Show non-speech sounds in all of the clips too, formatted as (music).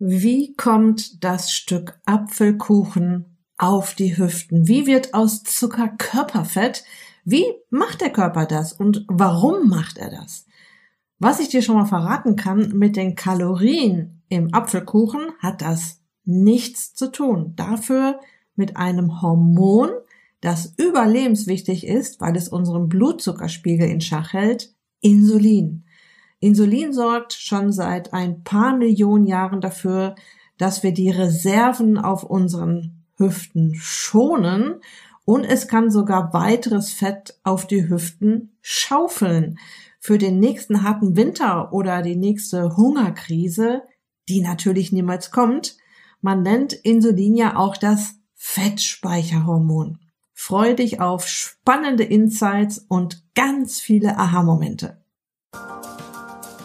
Wie kommt das Stück Apfelkuchen auf die Hüften? Wie wird aus Zucker Körperfett? Wie macht der Körper das und warum macht er das? Was ich dir schon mal verraten kann, mit den Kalorien im Apfelkuchen hat das nichts zu tun. Dafür mit einem Hormon, das überlebenswichtig ist, weil es unseren Blutzuckerspiegel in Schach hält, Insulin. Insulin sorgt schon seit ein paar Millionen Jahren dafür, dass wir die Reserven auf unseren Hüften schonen und es kann sogar weiteres Fett auf die Hüften schaufeln für den nächsten harten Winter oder die nächste Hungerkrise, die natürlich niemals kommt. Man nennt Insulin ja auch das Fettspeicherhormon. Freu dich auf spannende Insights und ganz viele Aha-Momente.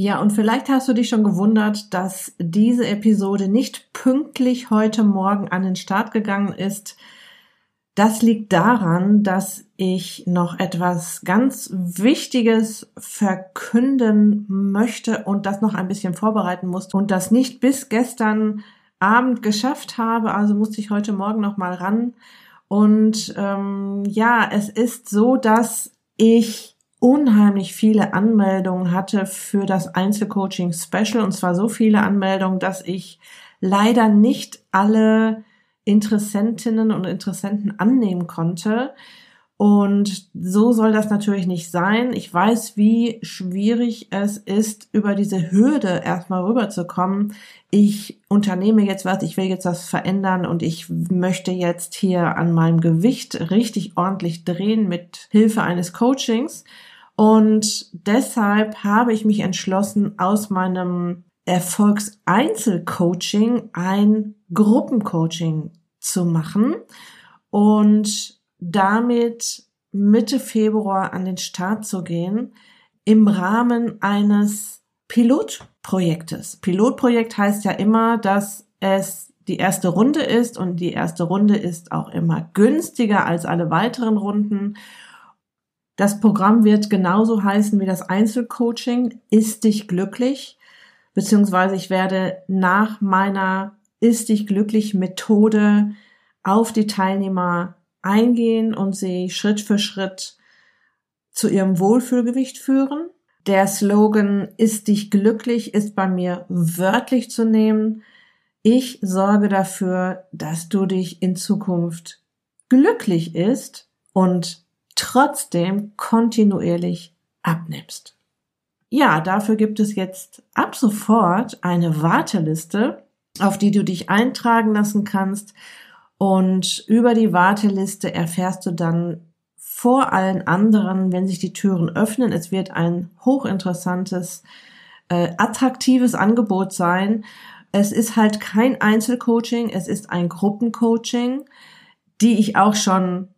Ja, und vielleicht hast du dich schon gewundert, dass diese Episode nicht pünktlich heute Morgen an den Start gegangen ist. Das liegt daran, dass ich noch etwas ganz Wichtiges verkünden möchte und das noch ein bisschen vorbereiten musste und das nicht bis gestern Abend geschafft habe. Also musste ich heute Morgen noch mal ran. Und ähm, ja, es ist so, dass ich unheimlich viele Anmeldungen hatte für das Einzelcoaching Special und zwar so viele Anmeldungen, dass ich leider nicht alle Interessentinnen und Interessenten annehmen konnte. Und so soll das natürlich nicht sein. Ich weiß, wie schwierig es ist, über diese Hürde erstmal rüberzukommen. Ich unternehme jetzt was, ich will jetzt was verändern und ich möchte jetzt hier an meinem Gewicht richtig ordentlich drehen mit Hilfe eines Coachings. Und deshalb habe ich mich entschlossen, aus meinem Erfolgseinzelcoaching ein Gruppencoaching zu machen und damit Mitte Februar an den Start zu gehen im Rahmen eines Pilotprojektes. Pilotprojekt heißt ja immer, dass es die erste Runde ist und die erste Runde ist auch immer günstiger als alle weiteren Runden das Programm wird genauso heißen wie das Einzelcoaching. Ist dich glücklich? Beziehungsweise ich werde nach meiner Ist dich glücklich Methode auf die Teilnehmer eingehen und sie Schritt für Schritt zu ihrem Wohlfühlgewicht führen. Der Slogan Ist dich glücklich ist bei mir wörtlich zu nehmen. Ich sorge dafür, dass du dich in Zukunft glücklich ist und trotzdem kontinuierlich abnimmst. Ja, dafür gibt es jetzt ab sofort eine Warteliste, auf die du dich eintragen lassen kannst. Und über die Warteliste erfährst du dann vor allen anderen, wenn sich die Türen öffnen. Es wird ein hochinteressantes, äh, attraktives Angebot sein. Es ist halt kein Einzelcoaching, es ist ein Gruppencoaching, die ich auch schon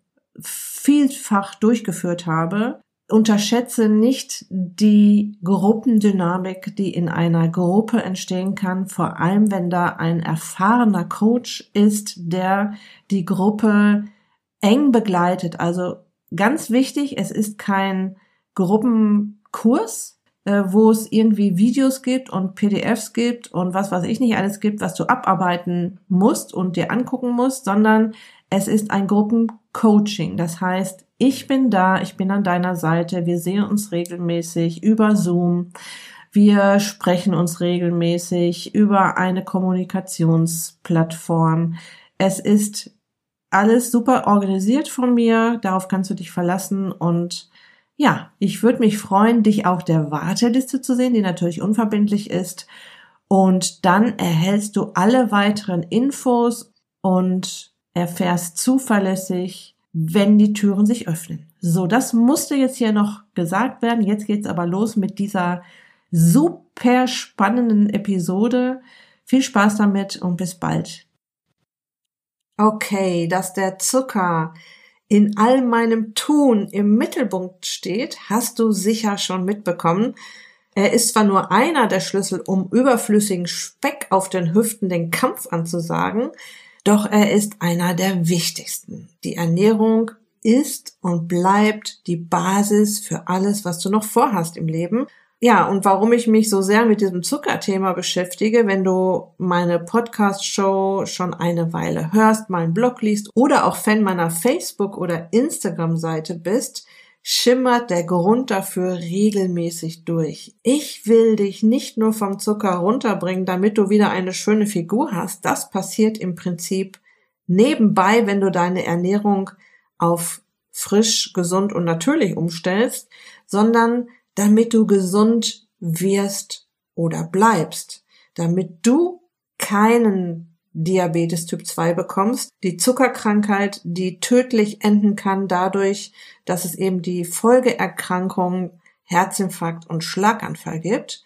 vielfach durchgeführt habe, unterschätze nicht die Gruppendynamik, die in einer Gruppe entstehen kann, vor allem wenn da ein erfahrener Coach ist, der die Gruppe eng begleitet. Also ganz wichtig, es ist kein Gruppenkurs, äh, wo es irgendwie Videos gibt und PDFs gibt und was weiß ich nicht alles gibt, was du abarbeiten musst und dir angucken musst, sondern es ist ein Gruppencoaching. Das heißt, ich bin da, ich bin an deiner Seite, wir sehen uns regelmäßig über Zoom. Wir sprechen uns regelmäßig über eine Kommunikationsplattform. Es ist alles super organisiert von mir, darauf kannst du dich verlassen und ja, ich würde mich freuen, dich auf der Warteliste zu sehen, die natürlich unverbindlich ist. Und dann erhältst du alle weiteren Infos und erfährst zuverlässig, wenn die Türen sich öffnen. So, das musste jetzt hier noch gesagt werden. Jetzt geht's aber los mit dieser super spannenden Episode. Viel Spaß damit und bis bald. Okay, dass der Zucker in all meinem Tun im Mittelpunkt steht, hast du sicher schon mitbekommen. Er ist zwar nur einer der Schlüssel, um überflüssigen Speck auf den Hüften den Kampf anzusagen, doch er ist einer der wichtigsten. Die Ernährung ist und bleibt die Basis für alles, was du noch vorhast im Leben. Ja, und warum ich mich so sehr mit diesem Zuckerthema beschäftige, wenn du meine Podcast-Show schon eine Weile hörst, meinen Blog liest oder auch Fan meiner Facebook- oder Instagram-Seite bist, schimmert der Grund dafür regelmäßig durch. Ich will dich nicht nur vom Zucker runterbringen, damit du wieder eine schöne Figur hast. Das passiert im Prinzip nebenbei, wenn du deine Ernährung auf frisch, gesund und natürlich umstellst, sondern damit du gesund wirst oder bleibst, damit du keinen Diabetes Typ 2 bekommst, die Zuckerkrankheit, die tödlich enden kann dadurch, dass es eben die Folgeerkrankungen Herzinfarkt und Schlaganfall gibt.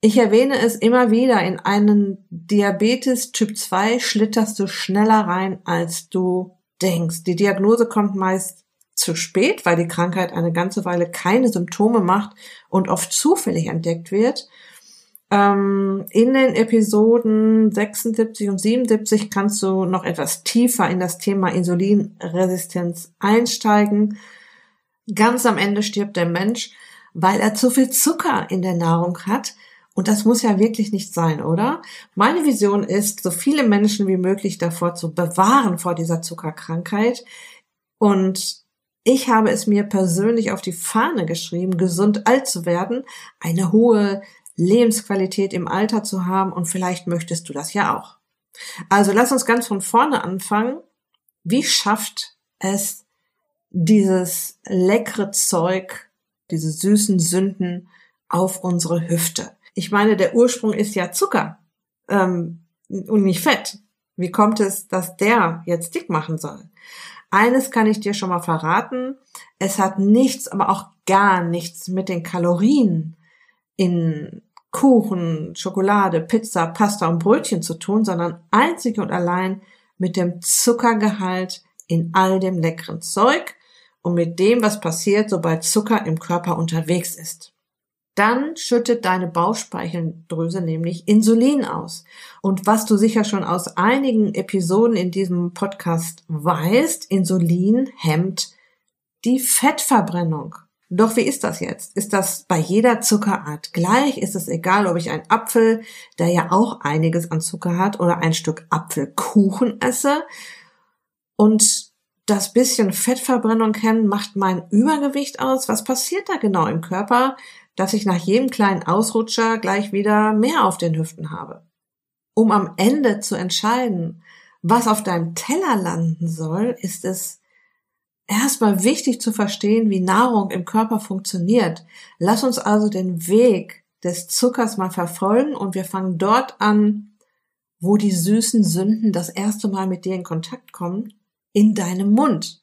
Ich erwähne es immer wieder, in einen Diabetes Typ 2 schlitterst du schneller rein, als du denkst. Die Diagnose kommt meist zu spät, weil die Krankheit eine ganze Weile keine Symptome macht und oft zufällig entdeckt wird. Ähm, in den Episoden 76 und 77 kannst du noch etwas tiefer in das Thema Insulinresistenz einsteigen. Ganz am Ende stirbt der Mensch, weil er zu viel Zucker in der Nahrung hat. Und das muss ja wirklich nicht sein, oder? Meine Vision ist, so viele Menschen wie möglich davor zu bewahren vor dieser Zuckerkrankheit. Und ich habe es mir persönlich auf die Fahne geschrieben, gesund alt zu werden, eine hohe Lebensqualität im Alter zu haben und vielleicht möchtest du das ja auch. Also lass uns ganz von vorne anfangen. Wie schafft es dieses leckere Zeug, diese süßen Sünden auf unsere Hüfte? Ich meine, der Ursprung ist ja Zucker ähm, und nicht Fett. Wie kommt es, dass der jetzt dick machen soll? Eines kann ich dir schon mal verraten. Es hat nichts, aber auch gar nichts mit den Kalorien in Kuchen, Schokolade, Pizza, Pasta und Brötchen zu tun, sondern einzig und allein mit dem Zuckergehalt in all dem leckeren Zeug und mit dem, was passiert, sobald Zucker im Körper unterwegs ist dann schüttet deine Bauchspeicheldrüse nämlich Insulin aus. Und was du sicher schon aus einigen Episoden in diesem Podcast weißt, Insulin hemmt die Fettverbrennung. Doch wie ist das jetzt? Ist das bei jeder Zuckerart gleich? Ist es egal, ob ich einen Apfel, der ja auch einiges an Zucker hat, oder ein Stück Apfelkuchen esse? Und das bisschen Fettverbrennung kennen macht mein Übergewicht aus. Was passiert da genau im Körper? dass ich nach jedem kleinen Ausrutscher gleich wieder mehr auf den Hüften habe. Um am Ende zu entscheiden, was auf deinem Teller landen soll, ist es erstmal wichtig zu verstehen, wie Nahrung im Körper funktioniert. Lass uns also den Weg des Zuckers mal verfolgen und wir fangen dort an, wo die süßen Sünden das erste Mal mit dir in Kontakt kommen, in deinem Mund.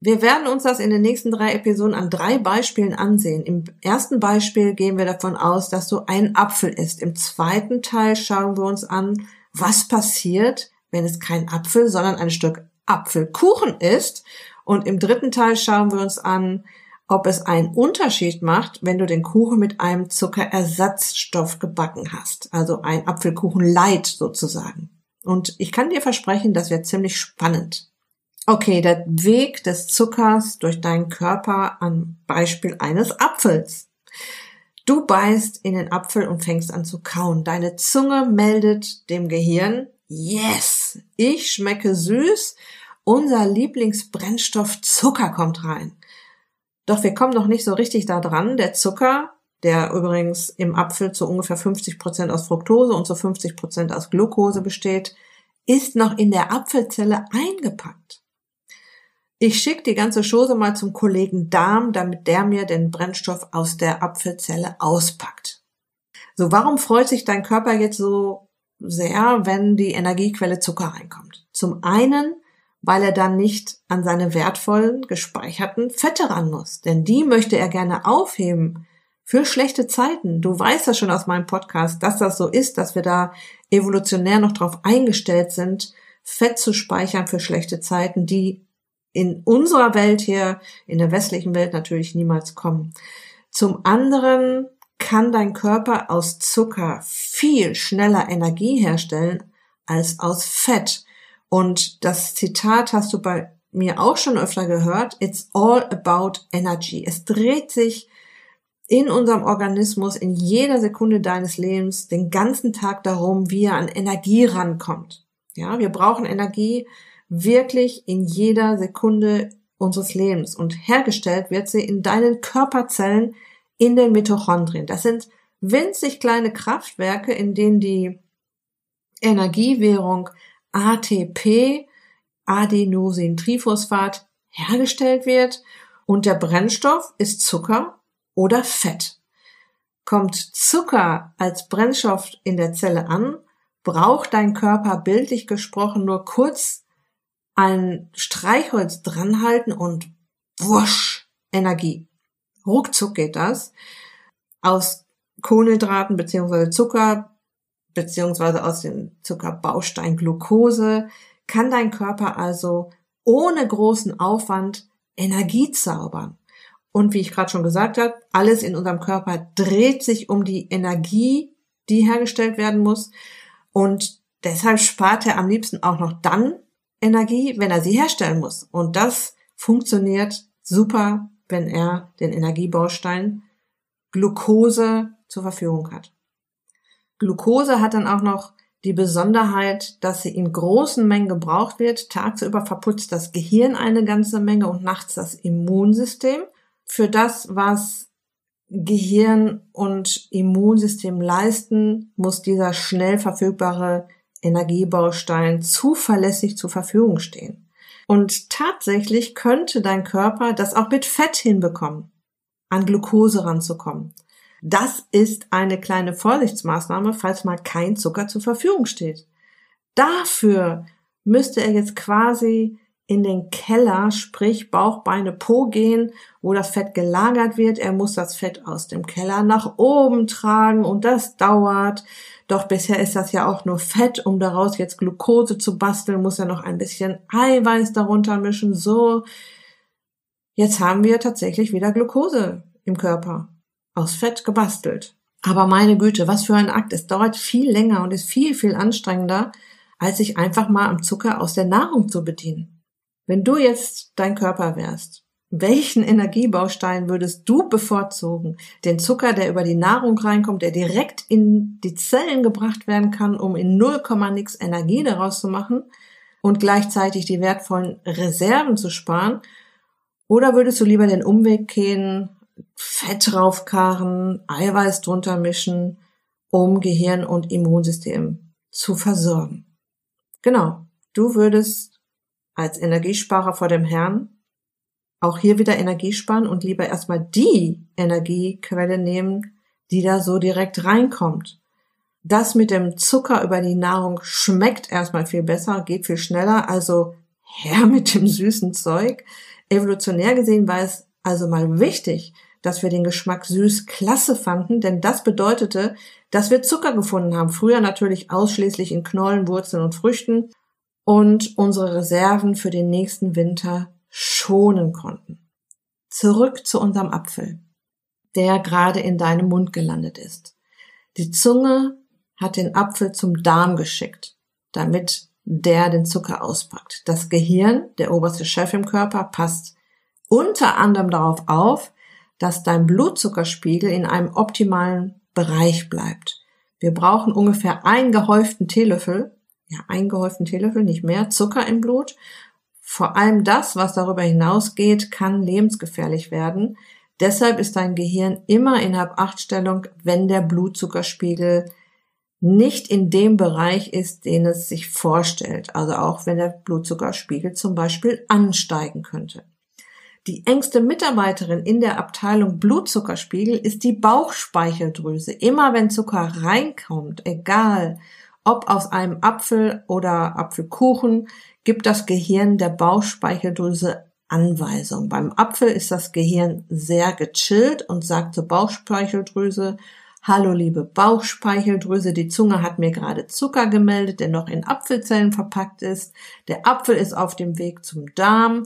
Wir werden uns das in den nächsten drei Episoden an drei Beispielen ansehen. Im ersten Beispiel gehen wir davon aus, dass du einen Apfel isst. Im zweiten Teil schauen wir uns an, was passiert, wenn es kein Apfel, sondern ein Stück Apfelkuchen ist. Und im dritten Teil schauen wir uns an, ob es einen Unterschied macht, wenn du den Kuchen mit einem Zuckerersatzstoff gebacken hast. Also ein Apfelkuchen Light sozusagen. Und ich kann dir versprechen, das wird ziemlich spannend. Okay, der Weg des Zuckers durch deinen Körper am Beispiel eines Apfels. Du beißt in den Apfel und fängst an zu kauen. Deine Zunge meldet dem Gehirn, yes, ich schmecke süß, unser Lieblingsbrennstoff Zucker kommt rein. Doch wir kommen noch nicht so richtig da dran. Der Zucker, der übrigens im Apfel zu ungefähr 50 Prozent aus Fructose und zu 50 Prozent aus Glucose besteht, ist noch in der Apfelzelle eingepackt. Ich schicke die ganze Chose mal zum Kollegen Darm, damit der mir den Brennstoff aus der Apfelzelle auspackt. So, warum freut sich dein Körper jetzt so sehr, wenn die Energiequelle Zucker reinkommt? Zum einen, weil er dann nicht an seine wertvollen gespeicherten Fette ran muss, denn die möchte er gerne aufheben für schlechte Zeiten. Du weißt das schon aus meinem Podcast, dass das so ist, dass wir da evolutionär noch darauf eingestellt sind, Fett zu speichern für schlechte Zeiten, die in unserer Welt hier, in der westlichen Welt natürlich niemals kommen. Zum anderen kann dein Körper aus Zucker viel schneller Energie herstellen als aus Fett. Und das Zitat hast du bei mir auch schon öfter gehört. It's all about energy. Es dreht sich in unserem Organismus in jeder Sekunde deines Lebens den ganzen Tag darum, wie er an Energie rankommt. Ja, wir brauchen Energie wirklich in jeder Sekunde unseres Lebens und hergestellt wird sie in deinen Körperzellen in den Mitochondrien. Das sind winzig kleine Kraftwerke, in denen die Energiewährung ATP, Adenosintriphosphat, hergestellt wird und der Brennstoff ist Zucker oder Fett. Kommt Zucker als Brennstoff in der Zelle an, braucht dein Körper bildlich gesprochen nur kurz ein Streichholz dranhalten und wusch, Energie. Ruckzuck geht das. Aus Kohlenhydraten beziehungsweise Zucker beziehungsweise aus dem Zuckerbaustein Glucose kann dein Körper also ohne großen Aufwand Energie zaubern. Und wie ich gerade schon gesagt habe, alles in unserem Körper dreht sich um die Energie, die hergestellt werden muss. Und deshalb spart er am liebsten auch noch dann Energie, wenn er sie herstellen muss. Und das funktioniert super, wenn er den Energiebaustein Glucose zur Verfügung hat. Glucose hat dann auch noch die Besonderheit, dass sie in großen Mengen gebraucht wird. Tagsüber verputzt das Gehirn eine ganze Menge und nachts das Immunsystem. Für das, was Gehirn und Immunsystem leisten, muss dieser schnell verfügbare Energiebaustein zuverlässig zur Verfügung stehen. Und tatsächlich könnte dein Körper das auch mit Fett hinbekommen, an Glucose ranzukommen. Das ist eine kleine Vorsichtsmaßnahme, falls mal kein Zucker zur Verfügung steht. Dafür müsste er jetzt quasi in den Keller, sprich Bauch, Beine, Po gehen, wo das Fett gelagert wird. Er muss das Fett aus dem Keller nach oben tragen und das dauert. Doch bisher ist das ja auch nur Fett, um daraus jetzt Glucose zu basteln, muss er noch ein bisschen Eiweiß darunter mischen. So, jetzt haben wir tatsächlich wieder Glucose im Körper aus Fett gebastelt. Aber meine Güte, was für ein Akt. Es dauert viel länger und ist viel, viel anstrengender, als sich einfach mal am Zucker aus der Nahrung zu bedienen. Wenn du jetzt dein Körper wärst, welchen Energiebaustein würdest du bevorzugen? Den Zucker, der über die Nahrung reinkommt, der direkt in die Zellen gebracht werden kann, um in 0, nix Energie daraus zu machen und gleichzeitig die wertvollen Reserven zu sparen? Oder würdest du lieber den Umweg gehen, Fett draufkarren, Eiweiß drunter mischen, um Gehirn und Immunsystem zu versorgen. Genau, du würdest als Energiesparer vor dem Herrn auch hier wieder Energie sparen und lieber erstmal die Energiequelle nehmen, die da so direkt reinkommt. Das mit dem Zucker über die Nahrung schmeckt erstmal viel besser, geht viel schneller, also her mit dem süßen Zeug. Evolutionär gesehen war es also mal wichtig, dass wir den Geschmack süß klasse fanden, denn das bedeutete, dass wir Zucker gefunden haben. Früher natürlich ausschließlich in Knollen, Wurzeln und Früchten und unsere Reserven für den nächsten Winter schonen konnten. Zurück zu unserem Apfel, der gerade in deinem Mund gelandet ist. Die Zunge hat den Apfel zum Darm geschickt, damit der den Zucker auspackt. Das Gehirn, der oberste Chef im Körper, passt unter anderem darauf auf, dass dein Blutzuckerspiegel in einem optimalen Bereich bleibt. Wir brauchen ungefähr einen gehäuften Teelöffel, ja, einen gehäuften Teelöffel, nicht mehr, Zucker im Blut. Vor allem das, was darüber hinausgeht, kann lebensgefährlich werden. Deshalb ist dein Gehirn immer in Hab-Acht-Stellung, wenn der Blutzuckerspiegel nicht in dem Bereich ist, den es sich vorstellt. Also auch wenn der Blutzuckerspiegel zum Beispiel ansteigen könnte. Die engste Mitarbeiterin in der Abteilung Blutzuckerspiegel ist die Bauchspeicheldrüse. Immer wenn Zucker reinkommt, egal ob aus einem Apfel oder Apfelkuchen, gibt das Gehirn der Bauchspeicheldrüse Anweisung. Beim Apfel ist das Gehirn sehr gechillt und sagt zur Bauchspeicheldrüse, Hallo liebe Bauchspeicheldrüse, die Zunge hat mir gerade Zucker gemeldet, der noch in Apfelzellen verpackt ist. Der Apfel ist auf dem Weg zum Darm.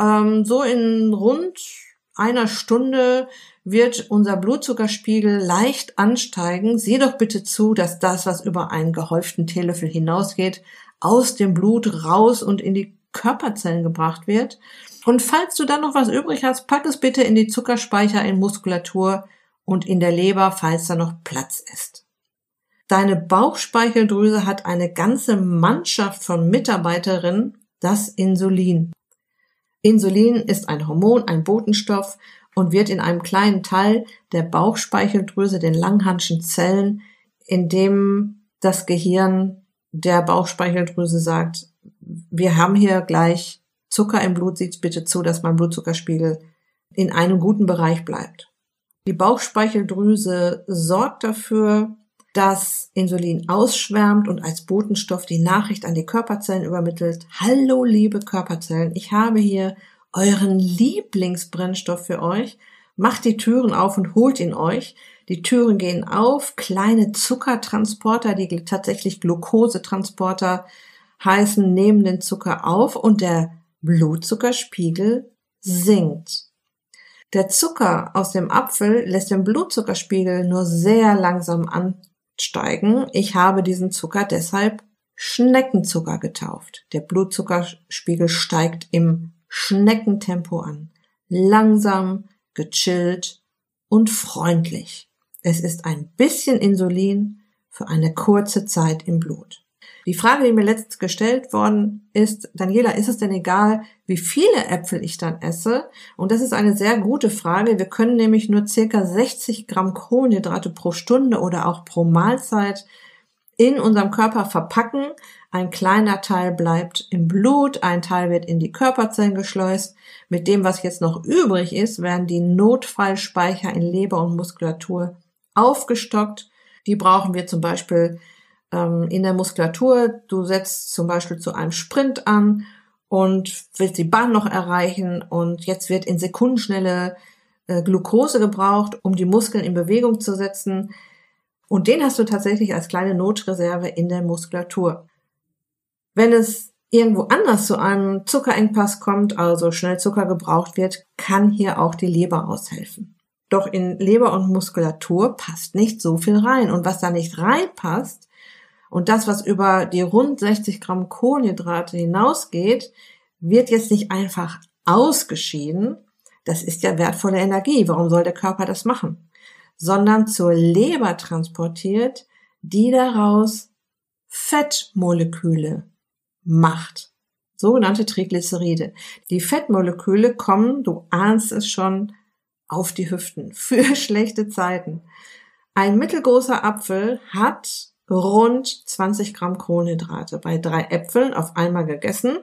Ähm, so in rund einer Stunde wird unser Blutzuckerspiegel leicht ansteigen. Sieh doch bitte zu, dass das, was über einen gehäuften Teelöffel hinausgeht, aus dem Blut raus und in die Körperzellen gebracht wird. Und falls du dann noch was übrig hast, pack es bitte in die Zuckerspeicher in Muskulatur und in der Leber, falls da noch Platz ist. Deine Bauchspeicheldrüse hat eine ganze Mannschaft von Mitarbeiterinnen, das Insulin. Insulin ist ein Hormon, ein Botenstoff und wird in einem kleinen Teil der Bauchspeicheldrüse, den Langhanschen Zellen, in dem das Gehirn der Bauchspeicheldrüse sagt, wir haben hier gleich Zucker im Blut, sieht bitte zu, dass mein Blutzuckerspiegel in einem guten Bereich bleibt. Die Bauchspeicheldrüse sorgt dafür, dass Insulin ausschwärmt und als Botenstoff die Nachricht an die Körperzellen übermittelt. Hallo, liebe Körperzellen, ich habe hier euren Lieblingsbrennstoff für euch. Macht die Türen auf und holt ihn euch. Die Türen gehen auf, kleine Zuckertransporter, die tatsächlich Glukosetransporter heißen, nehmen den Zucker auf und der Blutzuckerspiegel sinkt. Der Zucker aus dem Apfel lässt den Blutzuckerspiegel nur sehr langsam ansteigen. Ich habe diesen Zucker deshalb Schneckenzucker getauft. Der Blutzuckerspiegel steigt im Schneckentempo an. Langsam, gechillt und freundlich. Es ist ein bisschen Insulin für eine kurze Zeit im Blut. Die Frage, die mir letztens gestellt worden ist, Daniela, ist es denn egal, wie viele Äpfel ich dann esse? Und das ist eine sehr gute Frage. Wir können nämlich nur circa 60 Gramm Kohlenhydrate pro Stunde oder auch pro Mahlzeit in unserem Körper verpacken. Ein kleiner Teil bleibt im Blut, ein Teil wird in die Körperzellen geschleust. Mit dem, was jetzt noch übrig ist, werden die Notfallspeicher in Leber und Muskulatur aufgestockt. Die brauchen wir zum Beispiel ähm, in der Muskulatur. Du setzt zum Beispiel zu einem Sprint an und willst die Bahn noch erreichen und jetzt wird in Sekundenschnelle äh, Glucose gebraucht, um die Muskeln in Bewegung zu setzen. Und den hast du tatsächlich als kleine Notreserve in der Muskulatur. Wenn es irgendwo anders zu einem Zuckerengpass kommt, also schnell Zucker gebraucht wird, kann hier auch die Leber aushelfen. Doch in Leber und Muskulatur passt nicht so viel rein. Und was da nicht reinpasst, und das, was über die rund 60 Gramm Kohlenhydrate hinausgeht, wird jetzt nicht einfach ausgeschieden. Das ist ja wertvolle Energie. Warum soll der Körper das machen? Sondern zur Leber transportiert, die daraus Fettmoleküle macht. Sogenannte Triglyceride. Die Fettmoleküle kommen, du ahnst es schon, auf die Hüften für (laughs) schlechte Zeiten. Ein mittelgroßer Apfel hat rund 20 Gramm Kohlenhydrate. Bei drei Äpfeln auf einmal gegessen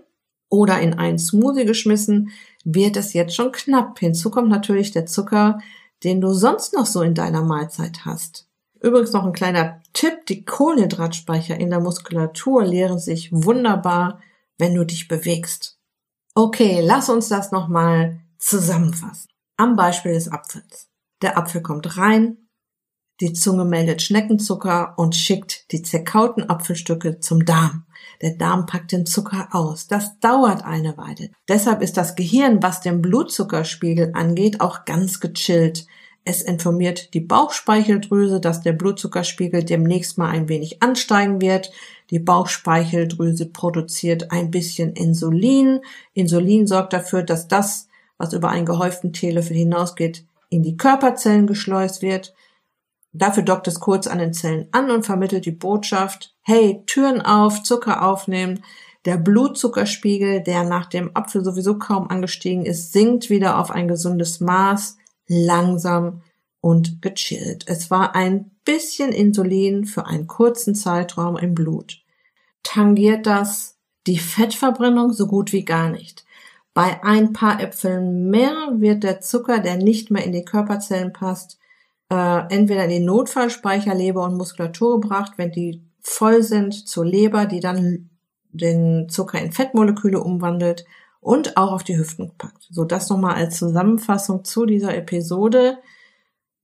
oder in einen Smoothie geschmissen, wird es jetzt schon knapp. Hinzu kommt natürlich der Zucker, den du sonst noch so in deiner Mahlzeit hast. Übrigens noch ein kleiner Tipp, die Kohlenhydratspeicher in der Muskulatur leeren sich wunderbar, wenn du dich bewegst. Okay, lass uns das nochmal zusammenfassen. Am Beispiel des Apfels. Der Apfel kommt rein, die Zunge meldet Schneckenzucker und schickt die zerkauten Apfelstücke zum Darm. Der Darm packt den Zucker aus. Das dauert eine Weile. Deshalb ist das Gehirn, was den Blutzuckerspiegel angeht, auch ganz gechillt. Es informiert die Bauchspeicheldrüse, dass der Blutzuckerspiegel demnächst mal ein wenig ansteigen wird. Die Bauchspeicheldrüse produziert ein bisschen Insulin. Insulin sorgt dafür, dass das, was über einen gehäuften Teelöffel hinausgeht, in die Körperzellen geschleust wird. Dafür dockt es kurz an den Zellen an und vermittelt die Botschaft, hey, Türen auf, Zucker aufnehmen. Der Blutzuckerspiegel, der nach dem Apfel sowieso kaum angestiegen ist, sinkt wieder auf ein gesundes Maß, langsam und gechillt. Es war ein bisschen Insulin für einen kurzen Zeitraum im Blut. Tangiert das die Fettverbrennung so gut wie gar nicht. Bei ein paar Äpfeln mehr wird der Zucker, der nicht mehr in die Körperzellen passt, äh, entweder in den Notfallspeicher Leber und Muskulatur gebracht, wenn die voll sind zur Leber, die dann den Zucker in Fettmoleküle umwandelt und auch auf die Hüften gepackt. So, das nochmal als Zusammenfassung zu dieser Episode.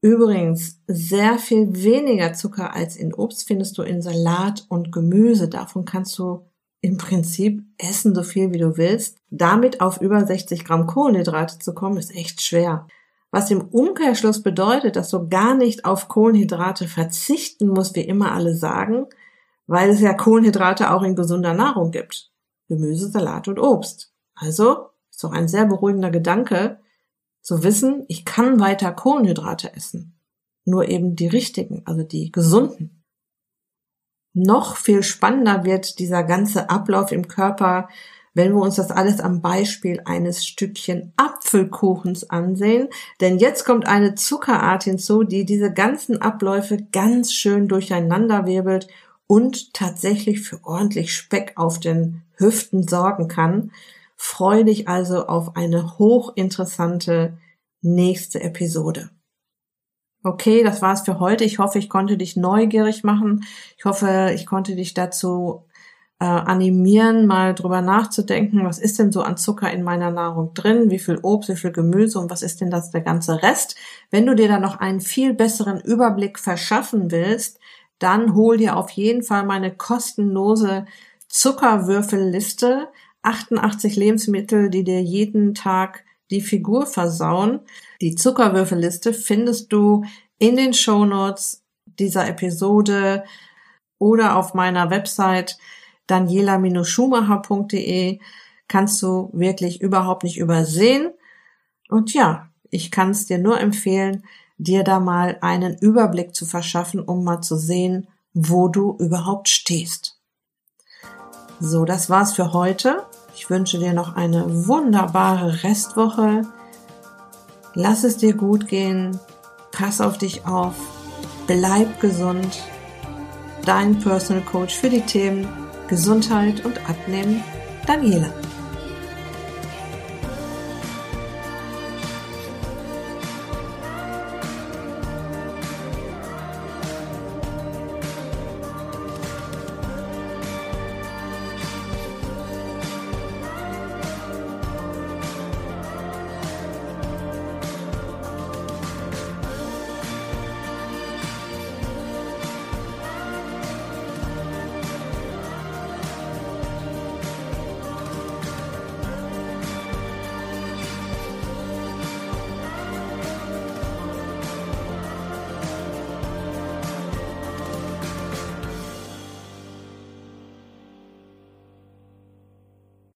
Übrigens, sehr viel weniger Zucker als in Obst findest du in Salat und Gemüse. Davon kannst du im Prinzip essen so viel wie du willst. Damit auf über 60 Gramm Kohlenhydrate zu kommen, ist echt schwer. Was im Umkehrschluss bedeutet, dass du gar nicht auf Kohlenhydrate verzichten musst, wie immer alle sagen, weil es ja Kohlenhydrate auch in gesunder Nahrung gibt. Gemüse, Salat und Obst. Also ist doch ein sehr beruhigender Gedanke, zu wissen, ich kann weiter Kohlenhydrate essen. Nur eben die richtigen, also die gesunden. Noch viel spannender wird dieser ganze Ablauf im Körper, wenn wir uns das alles am Beispiel eines Stückchen Apfelkuchens ansehen. Denn jetzt kommt eine Zuckerart hinzu, die diese ganzen Abläufe ganz schön durcheinander wirbelt und tatsächlich für ordentlich Speck auf den Hüften sorgen kann. Freue dich also auf eine hochinteressante nächste Episode. Okay, das war's für heute. Ich hoffe, ich konnte dich neugierig machen. Ich hoffe, ich konnte dich dazu äh, animieren, mal drüber nachzudenken, was ist denn so an Zucker in meiner Nahrung drin, wie viel Obst, wie viel Gemüse und was ist denn das der ganze Rest. Wenn du dir da noch einen viel besseren Überblick verschaffen willst, dann hol dir auf jeden Fall meine kostenlose Zuckerwürfelliste 88 Lebensmittel, die dir jeden Tag die Figur versauen. Die Zuckerwürfelliste findest du in den Show Notes dieser Episode oder auf meiner Website daniela-schumacher.de kannst du wirklich überhaupt nicht übersehen. Und ja, ich kann es dir nur empfehlen, dir da mal einen Überblick zu verschaffen, um mal zu sehen, wo du überhaupt stehst. So, das war's für heute. Ich wünsche dir noch eine wunderbare Restwoche. Lass es dir gut gehen. Pass auf dich auf. Bleib gesund. Dein Personal Coach für die Themen Gesundheit und Abnehmen, Daniela.